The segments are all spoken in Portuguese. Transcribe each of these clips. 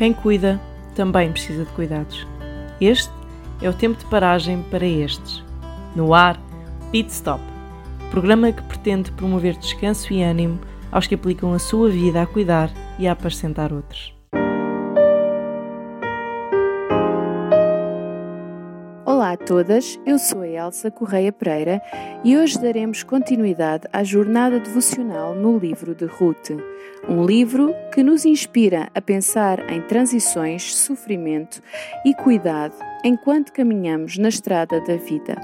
Quem cuida também precisa de cuidados. Este é o tempo de paragem para estes. No ar, Pit Stop, programa que pretende promover descanso e ânimo aos que aplicam a sua vida a cuidar e a apacentar outros. Todas, eu sou a Elsa Correia Pereira e hoje daremos continuidade à jornada devocional no livro de Ruth, um livro que nos inspira a pensar em transições, sofrimento e cuidado enquanto caminhamos na estrada da vida.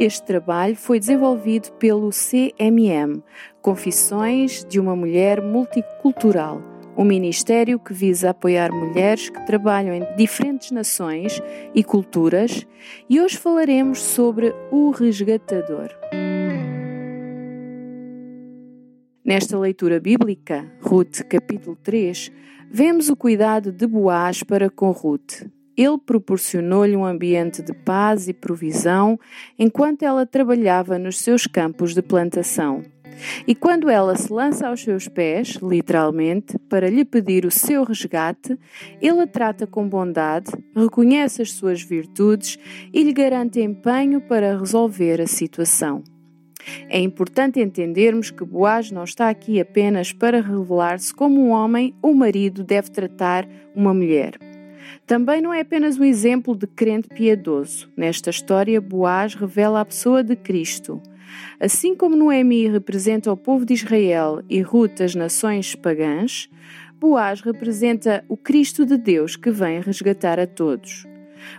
Este trabalho foi desenvolvido pelo CMM, Confissões de uma Mulher Multicultural um ministério que visa apoiar mulheres que trabalham em diferentes nações e culturas, e hoje falaremos sobre o resgatador. Nesta leitura bíblica, Ruth capítulo 3, vemos o cuidado de Boaz para com Ruth. Ele proporcionou-lhe um ambiente de paz e provisão enquanto ela trabalhava nos seus campos de plantação. E quando ela se lança aos seus pés, literalmente, para lhe pedir o seu resgate, ele a trata com bondade, reconhece as suas virtudes e lhe garante empenho para resolver a situação. É importante entendermos que Boaz não está aqui apenas para revelar-se como um homem ou marido deve tratar uma mulher. Também não é apenas um exemplo de crente piedoso. Nesta história, Boaz revela a pessoa de Cristo. Assim como Noemi representa o povo de Israel e Ruth as nações pagãs, Boaz representa o Cristo de Deus que vem resgatar a todos.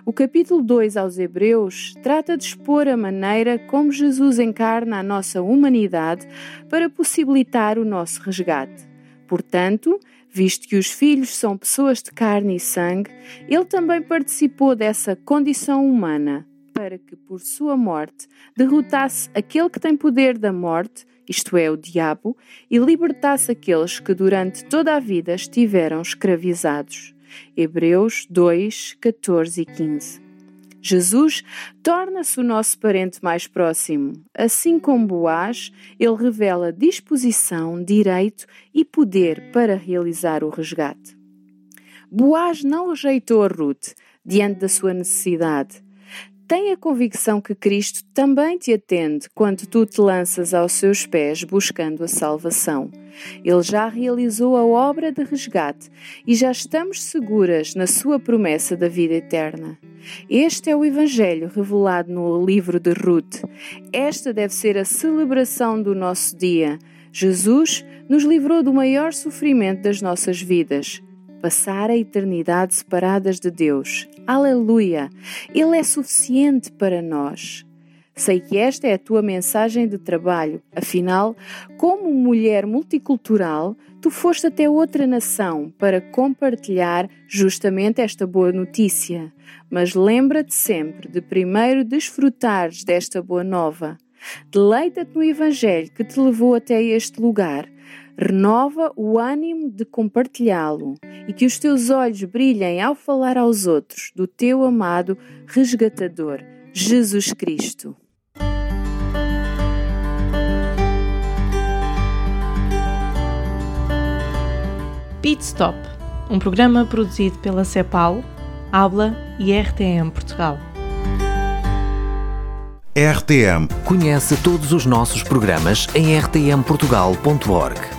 O capítulo 2 aos Hebreus trata de expor a maneira como Jesus encarna a nossa humanidade para possibilitar o nosso resgate. Portanto, visto que os filhos são pessoas de carne e sangue, ele também participou dessa condição humana para que, por sua morte, derrotasse aquele que tem poder da morte, isto é, o diabo, e libertasse aqueles que durante toda a vida estiveram escravizados. Hebreus 2, 14 e 15. Jesus torna-se o nosso parente mais próximo. Assim como Boaz, ele revela disposição, direito e poder para realizar o resgate. Boaz não rejeitou Ruth diante da sua necessidade. Tem a convicção que Cristo também te atende quando tu te lanças aos seus pés buscando a salvação. Ele já realizou a obra de resgate e já estamos seguras na sua promessa da vida eterna. Este é o Evangelho revelado no livro de Ruth. Esta deve ser a celebração do nosso dia. Jesus nos livrou do maior sofrimento das nossas vidas passar a eternidade separadas de Deus. Aleluia! Ele é suficiente para nós. Sei que esta é a tua mensagem de trabalho. Afinal, como mulher multicultural, tu foste até outra nação para compartilhar justamente esta boa notícia. Mas lembra-te sempre de primeiro desfrutares desta boa nova. Deleita-te no Evangelho que te levou até este lugar renova o ânimo de compartilhá-lo e que os teus olhos brilhem ao falar aos outros do teu amado resgatador, Jesus Cristo. Pit Stop, um programa produzido pela CEPAL, Habla e RTM Portugal. RTM. Conhece todos os nossos programas em rtmportugal.org